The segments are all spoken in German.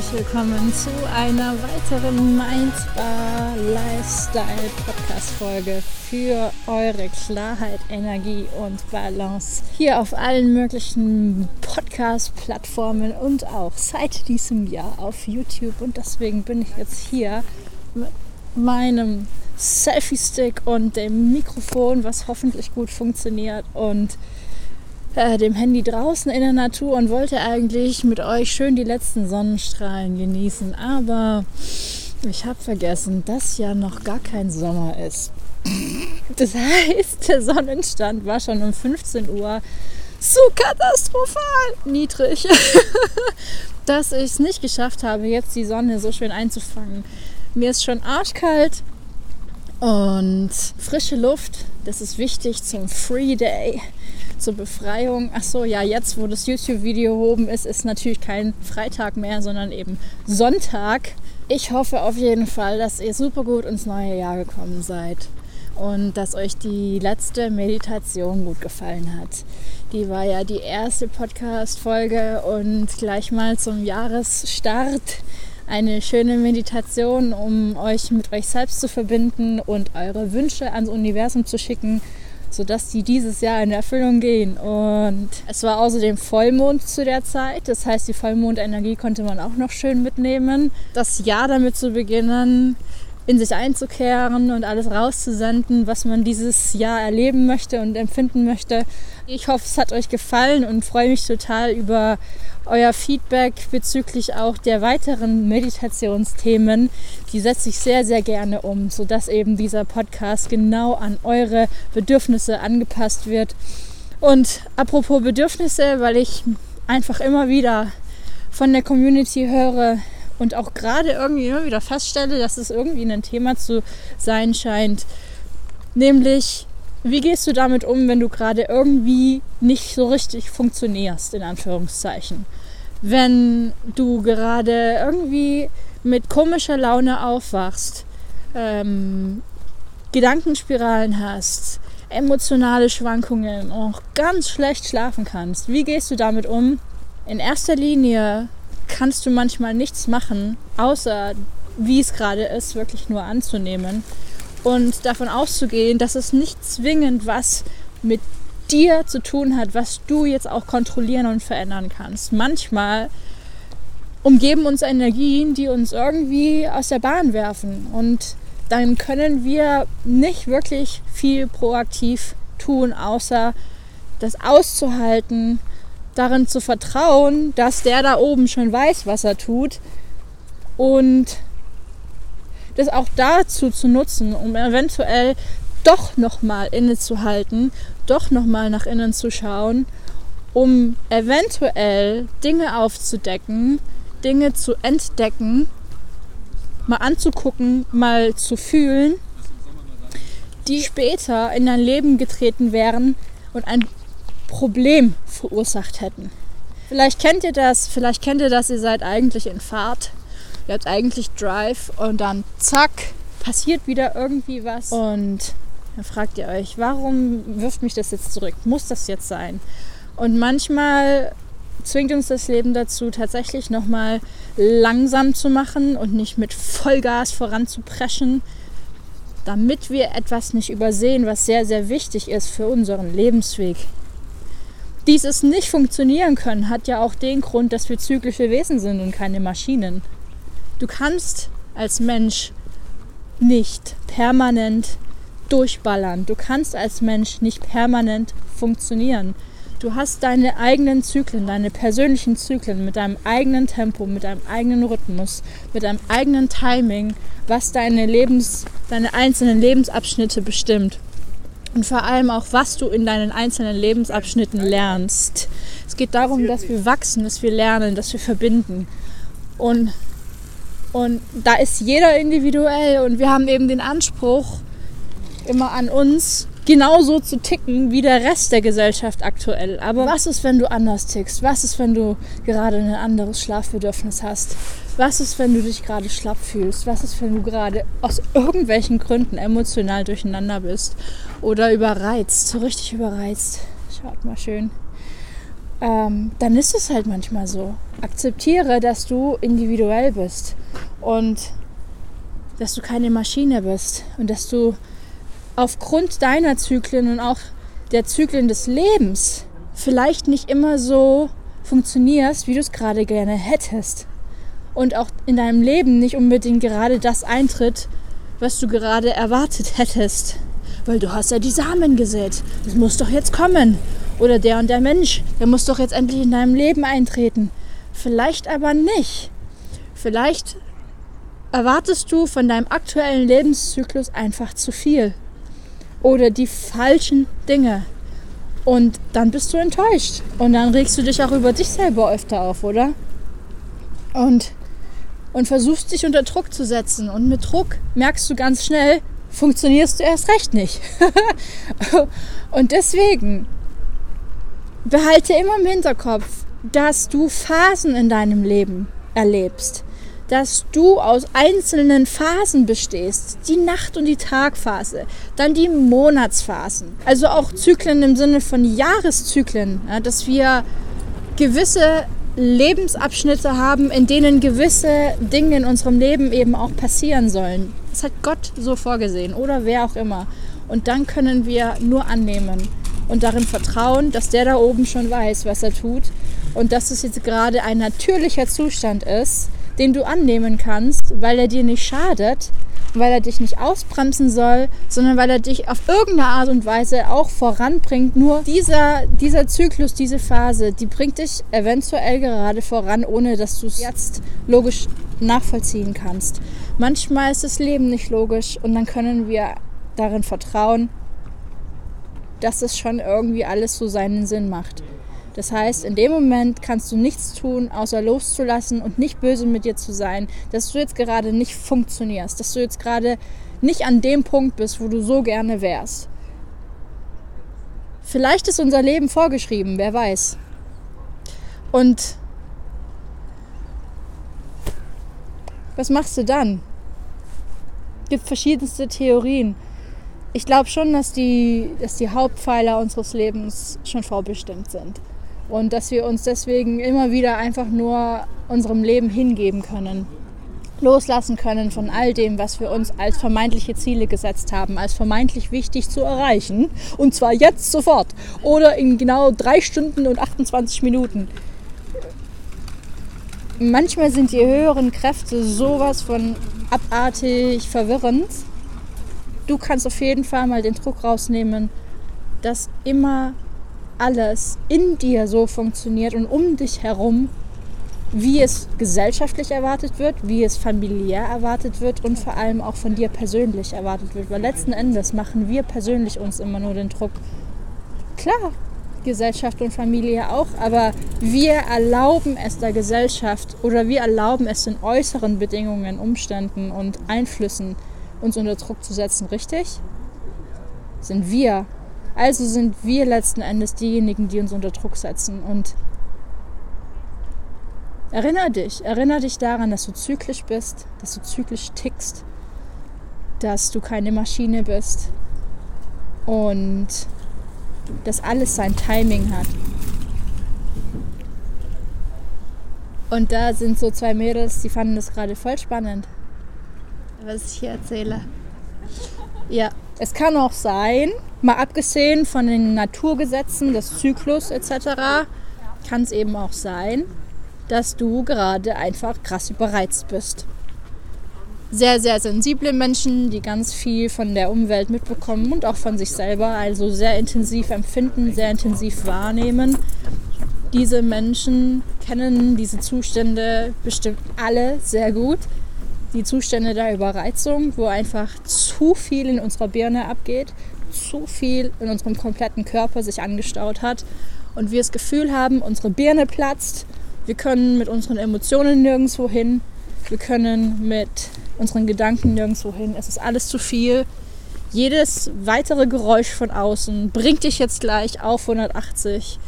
herzlich willkommen zu einer weiteren Mindbar Lifestyle Podcast Folge für eure Klarheit, Energie und Balance. Hier auf allen möglichen Podcast Plattformen und auch seit diesem Jahr auf YouTube und deswegen bin ich jetzt hier mit meinem Selfie Stick und dem Mikrofon, was hoffentlich gut funktioniert und äh, dem Handy draußen in der Natur und wollte eigentlich mit euch schön die letzten Sonnenstrahlen genießen. Aber ich habe vergessen, dass ja noch gar kein Sommer ist. Das heißt, der Sonnenstand war schon um 15 Uhr so katastrophal niedrig, dass ich es nicht geschafft habe, jetzt die Sonne so schön einzufangen. Mir ist schon arschkalt und frische Luft, das ist wichtig zum Free Day zur Befreiung. Ach so, ja, jetzt, wo das YouTube-Video oben ist, ist natürlich kein Freitag mehr, sondern eben Sonntag. Ich hoffe auf jeden Fall, dass ihr super gut ins neue Jahr gekommen seid und dass euch die letzte Meditation gut gefallen hat. Die war ja die erste Podcast-Folge und gleich mal zum Jahresstart eine schöne Meditation, um euch mit euch selbst zu verbinden und eure Wünsche ans Universum zu schicken sodass die dieses Jahr in Erfüllung gehen. Und es war außerdem Vollmond zu der Zeit. Das heißt, die Vollmondenergie konnte man auch noch schön mitnehmen. Das Jahr damit zu beginnen, in sich einzukehren und alles rauszusenden, was man dieses Jahr erleben möchte und empfinden möchte. Ich hoffe, es hat euch gefallen und freue mich total über euer Feedback bezüglich auch der weiteren Meditationsthemen. Die setze ich sehr, sehr gerne um, sodass eben dieser Podcast genau an eure Bedürfnisse angepasst wird. Und apropos Bedürfnisse, weil ich einfach immer wieder von der Community höre, und auch gerade irgendwie immer wieder feststelle, dass es irgendwie ein Thema zu sein scheint. Nämlich, wie gehst du damit um, wenn du gerade irgendwie nicht so richtig funktionierst, in Anführungszeichen? Wenn du gerade irgendwie mit komischer Laune aufwachst, ähm, Gedankenspiralen hast, emotionale Schwankungen, auch ganz schlecht schlafen kannst. Wie gehst du damit um? In erster Linie kannst du manchmal nichts machen, außer wie es gerade ist, wirklich nur anzunehmen und davon auszugehen, dass es nicht zwingend was mit dir zu tun hat, was du jetzt auch kontrollieren und verändern kannst. Manchmal umgeben uns Energien, die uns irgendwie aus der Bahn werfen und dann können wir nicht wirklich viel proaktiv tun, außer das auszuhalten, darin zu vertrauen, dass der da oben schon weiß, was er tut und das auch dazu zu nutzen, um eventuell doch nochmal innezuhalten, doch nochmal nach innen zu schauen, um eventuell Dinge aufzudecken, Dinge zu entdecken, mal anzugucken, mal zu fühlen, die später in dein Leben getreten wären und ein Problem verursacht hätten. Vielleicht kennt ihr das, vielleicht kennt ihr das, ihr seid eigentlich in Fahrt, ihr habt eigentlich Drive und dann zack, passiert wieder irgendwie was und dann fragt ihr euch, warum wirft mich das jetzt zurück? Muss das jetzt sein? Und manchmal zwingt uns das Leben dazu, tatsächlich nochmal langsam zu machen und nicht mit Vollgas voranzupreschen, damit wir etwas nicht übersehen, was sehr, sehr wichtig ist für unseren Lebensweg dieses nicht funktionieren können, hat ja auch den Grund, dass wir zyklische Wesen sind und keine Maschinen. Du kannst als Mensch nicht permanent durchballern. Du kannst als Mensch nicht permanent funktionieren. Du hast deine eigenen Zyklen, deine persönlichen Zyklen mit deinem eigenen Tempo, mit deinem eigenen Rhythmus, mit deinem eigenen Timing, was deine Lebens, deine einzelnen Lebensabschnitte bestimmt und vor allem auch, was du in deinen einzelnen Lebensabschnitten lernst. Es geht darum, dass wir wachsen, dass wir lernen, dass wir verbinden. Und, und da ist jeder individuell und wir haben eben den Anspruch, immer an uns genauso zu ticken wie der Rest der Gesellschaft aktuell. Aber was ist, wenn du anders tickst? Was ist, wenn du gerade ein anderes Schlafbedürfnis hast? Was ist, wenn du dich gerade schlapp fühlst? Was ist, wenn du gerade aus irgendwelchen Gründen emotional durcheinander bist oder überreizt, so richtig überreizt? Schaut mal schön. ähm, dann ist es halt manchmal so. Akzeptiere, dass du individuell bist und dass du keine Maschine bist und dass du aufgrund deiner Zyklen und auch der Zyklen des Lebens vielleicht nicht immer so funktionierst, wie du es gerade gerne hättest. Und auch in deinem Leben nicht unbedingt gerade das eintritt, was du gerade erwartet hättest. Weil du hast ja die Samen gesät. Das muss doch jetzt kommen. Oder der und der Mensch, der muss doch jetzt endlich in deinem Leben eintreten. Vielleicht aber nicht. Vielleicht erwartest du von deinem aktuellen Lebenszyklus einfach zu viel. Oder die falschen Dinge. Und dann bist du enttäuscht. Und dann regst du dich auch über dich selber öfter auf, oder? Und, und versuchst dich unter Druck zu setzen. Und mit Druck merkst du ganz schnell, funktionierst du erst recht nicht. und deswegen behalte immer im Hinterkopf, dass du Phasen in deinem Leben erlebst dass du aus einzelnen Phasen bestehst. Die Nacht- und die Tagphase, dann die Monatsphasen. Also auch Zyklen im Sinne von Jahreszyklen, ja, dass wir gewisse Lebensabschnitte haben, in denen gewisse Dinge in unserem Leben eben auch passieren sollen. Das hat Gott so vorgesehen oder wer auch immer. Und dann können wir nur annehmen und darin vertrauen, dass der da oben schon weiß, was er tut und dass es jetzt gerade ein natürlicher Zustand ist, den du annehmen kannst, weil er dir nicht schadet, weil er dich nicht ausbremsen soll, sondern weil er dich auf irgendeine Art und Weise auch voranbringt. Nur dieser, dieser Zyklus, diese Phase, die bringt dich eventuell gerade voran, ohne dass du es jetzt logisch nachvollziehen kannst. Manchmal ist das Leben nicht logisch und dann können wir darin vertrauen, dass es schon irgendwie alles so seinen Sinn macht. Das heißt, in dem Moment kannst du nichts tun, außer loszulassen und nicht böse mit dir zu sein, dass du jetzt gerade nicht funktionierst, dass du jetzt gerade nicht an dem Punkt bist, wo du so gerne wärst. Vielleicht ist unser Leben vorgeschrieben, wer weiß. Und was machst du dann? Es gibt verschiedenste Theorien. Ich glaube schon, dass die, dass die Hauptpfeiler unseres Lebens schon vorbestimmt sind und dass wir uns deswegen immer wieder einfach nur unserem Leben hingeben können. Loslassen können von all dem, was wir uns als vermeintliche Ziele gesetzt haben, als vermeintlich wichtig zu erreichen. Und zwar jetzt sofort oder in genau drei Stunden und 28 Minuten. Manchmal sind die höheren Kräfte sowas von abartig verwirrend. Du kannst auf jeden Fall mal den Druck rausnehmen, dass immer alles in dir so funktioniert und um dich herum, wie es gesellschaftlich erwartet wird, wie es familiär erwartet wird und vor allem auch von dir persönlich erwartet wird. Weil letzten Endes machen wir persönlich uns immer nur den Druck. Klar, Gesellschaft und Familie auch, aber wir erlauben es der Gesellschaft oder wir erlauben es in äußeren Bedingungen, Umständen und Einflüssen, uns unter Druck zu setzen, richtig? Sind wir also sind wir letzten Endes diejenigen, die uns unter Druck setzen. Und erinnere dich, erinnere dich daran, dass du zyklisch bist, dass du zyklisch tickst, dass du keine Maschine bist und dass alles sein Timing hat. Und da sind so zwei Mädels, die fanden das gerade voll spannend, was ich hier erzähle. Ja, es kann auch sein, mal abgesehen von den Naturgesetzen des Zyklus etc., kann es eben auch sein, dass du gerade einfach krass überreizt bist. Sehr, sehr sensible Menschen, die ganz viel von der Umwelt mitbekommen und auch von sich selber, also sehr intensiv empfinden, sehr intensiv wahrnehmen. Diese Menschen kennen diese Zustände bestimmt alle sehr gut die Zustände der Überreizung, wo einfach zu viel in unserer Birne abgeht, zu viel in unserem kompletten Körper sich angestaut hat und wir das Gefühl haben, unsere Birne platzt, wir können mit unseren Emotionen nirgendwo hin, wir können mit unseren Gedanken nirgendwo hin, es ist alles zu viel. Jedes weitere Geräusch von außen bringt dich jetzt gleich auf 180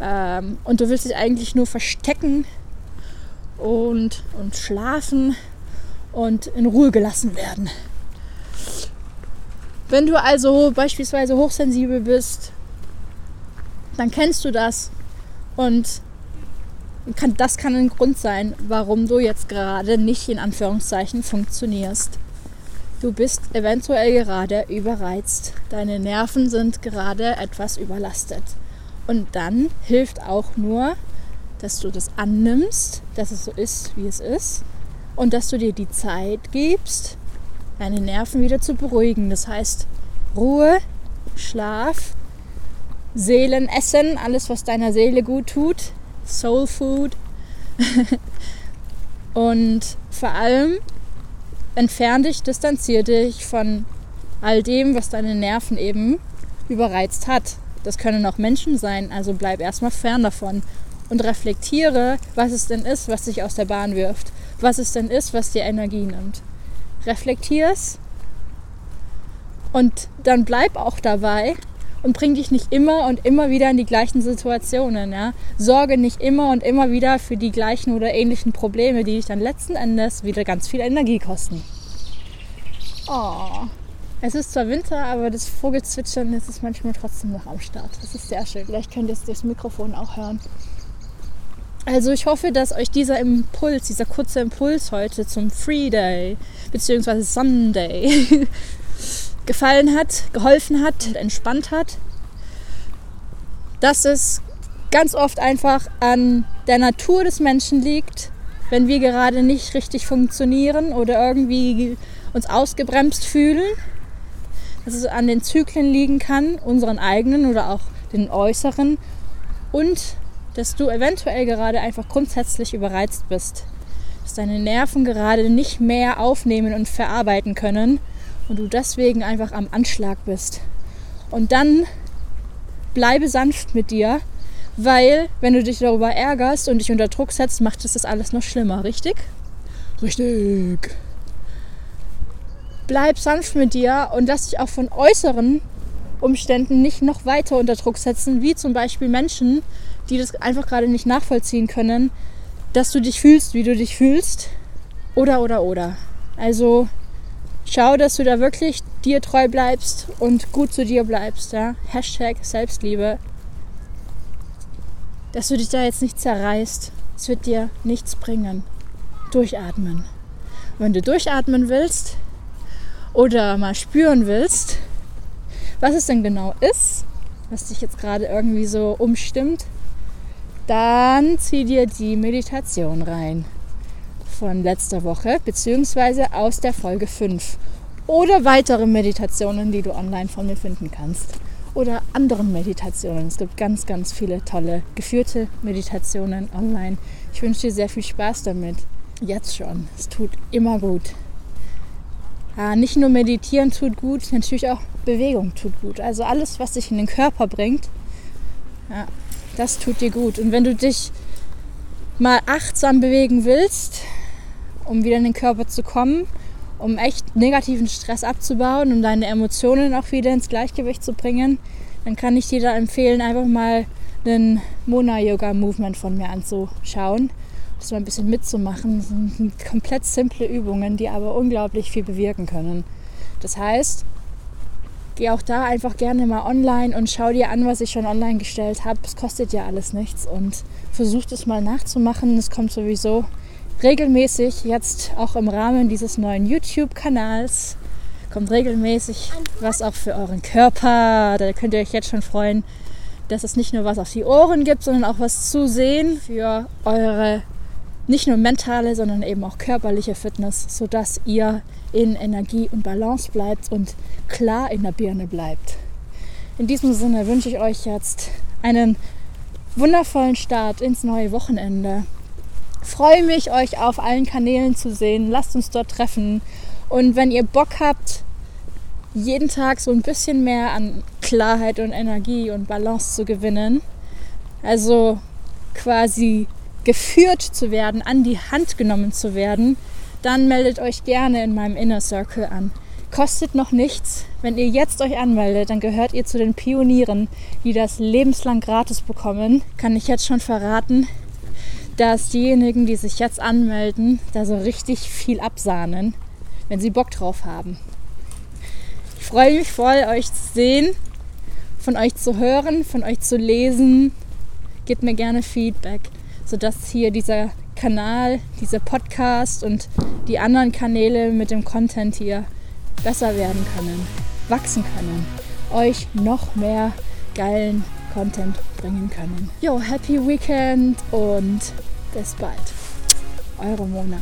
ähm, und du willst dich eigentlich nur verstecken und, und schlafen und in Ruhe gelassen werden. Wenn du also beispielsweise hochsensibel bist, dann kennst du das. Und kann, das kann ein Grund sein, warum du jetzt gerade nicht in Anführungszeichen funktionierst. Du bist eventuell gerade überreizt. Deine Nerven sind gerade etwas überlastet. Und dann hilft auch nur, dass du das annimmst, dass es so ist, wie es ist. Und dass du dir die Zeit gibst, deine Nerven wieder zu beruhigen. Das heißt, Ruhe, Schlaf, Seelenessen, alles, was deiner Seele gut tut, Soul Food. und vor allem entfern dich, distanzier dich von all dem, was deine Nerven eben überreizt hat. Das können auch Menschen sein, also bleib erstmal fern davon und reflektiere, was es denn ist, was dich aus der Bahn wirft, was es denn ist, was dir Energie nimmt. Reflektier es und dann bleib auch dabei und bring dich nicht immer und immer wieder in die gleichen Situationen. Ja? Sorge nicht immer und immer wieder für die gleichen oder ähnlichen Probleme, die dich dann letzten Endes wieder ganz viel Energie kosten. Oh. Es ist zwar Winter, aber das Vogelzwitschern ist es manchmal trotzdem noch am Start. Das ist sehr schön. Vielleicht könnt ihr es durchs Mikrofon auch hören. Also ich hoffe, dass euch dieser Impuls, dieser kurze Impuls heute zum Free Day bzw. Sunday gefallen hat, geholfen hat, entspannt hat. Dass es ganz oft einfach an der Natur des Menschen liegt, wenn wir gerade nicht richtig funktionieren oder irgendwie uns ausgebremst fühlen. Dass es an den Zyklen liegen kann, unseren eigenen oder auch den äußeren. Und dass du eventuell gerade einfach grundsätzlich überreizt bist. Dass deine Nerven gerade nicht mehr aufnehmen und verarbeiten können und du deswegen einfach am Anschlag bist. Und dann bleibe sanft mit dir, weil wenn du dich darüber ärgerst und dich unter Druck setzt, macht es das alles noch schlimmer, richtig? Richtig. Bleib sanft mit dir und lass dich auch von äußeren Umständen nicht noch weiter unter Druck setzen, wie zum Beispiel Menschen, die das einfach gerade nicht nachvollziehen können, dass du dich fühlst, wie du dich fühlst. Oder, oder, oder. Also schau, dass du da wirklich dir treu bleibst und gut zu dir bleibst. Ja? Hashtag Selbstliebe. Dass du dich da jetzt nicht zerreißt. Es wird dir nichts bringen. Durchatmen. wenn du durchatmen willst oder mal spüren willst, was es denn genau ist, was dich jetzt gerade irgendwie so umstimmt, dann zieh dir die Meditation rein von letzter Woche, beziehungsweise aus der Folge 5. Oder weitere Meditationen, die du online von mir finden kannst. Oder anderen Meditationen. Es gibt ganz, ganz viele tolle geführte Meditationen online. Ich wünsche dir sehr viel Spaß damit. Jetzt schon. Es tut immer gut. Ja, nicht nur meditieren tut gut, natürlich auch Bewegung tut gut. Also alles, was dich in den Körper bringt, ja, das tut dir gut. Und wenn du dich mal achtsam bewegen willst, um wieder in den Körper zu kommen, um echt negativen Stress abzubauen, um deine Emotionen auch wieder ins Gleichgewicht zu bringen, dann kann ich dir da empfehlen, einfach mal einen Mona-Yoga-Movement von mir anzuschauen. Das mal ein bisschen mitzumachen. Das sind komplett simple Übungen, die aber unglaublich viel bewirken können. Das heißt, geh auch da einfach gerne mal online und schau dir an, was ich schon online gestellt habe. Es kostet ja alles nichts und versuch das mal nachzumachen. Es kommt sowieso regelmäßig jetzt auch im Rahmen dieses neuen YouTube-Kanals kommt regelmäßig was auch für euren Körper. Da könnt ihr euch jetzt schon freuen, dass es nicht nur was auf die Ohren gibt, sondern auch was zu sehen für eure nicht nur mentale, sondern eben auch körperliche Fitness, sodass ihr in Energie und Balance bleibt und klar in der Birne bleibt. In diesem Sinne wünsche ich euch jetzt einen wundervollen Start ins neue Wochenende. freue mich, euch auf allen Kanälen zu sehen. Lasst uns dort treffen. Und wenn ihr Bock habt, jeden Tag so ein bisschen mehr an Klarheit und Energie und Balance zu gewinnen, also quasi geführt zu werden, an die Hand genommen zu werden, dann meldet euch gerne in meinem Inner Circle an. Kostet noch nichts. Wenn ihr jetzt euch anmeldet, dann gehört ihr zu den Pionieren, die das lebenslang gratis bekommen. Kann ich jetzt schon verraten, dass diejenigen, die sich jetzt anmelden, da so richtig viel absahnen, wenn sie Bock drauf haben. Ich freue mich voll, euch zu sehen, von euch zu hören, von euch zu lesen, gebt mir gerne Feedback, sodass hier dieser Kanal, dieser Podcast und die anderen Kanäle mit dem Content hier besser werden können, wachsen können, euch noch mehr geilen Content bringen können. Jo, happy Weekend und bis bald. Eure Mona.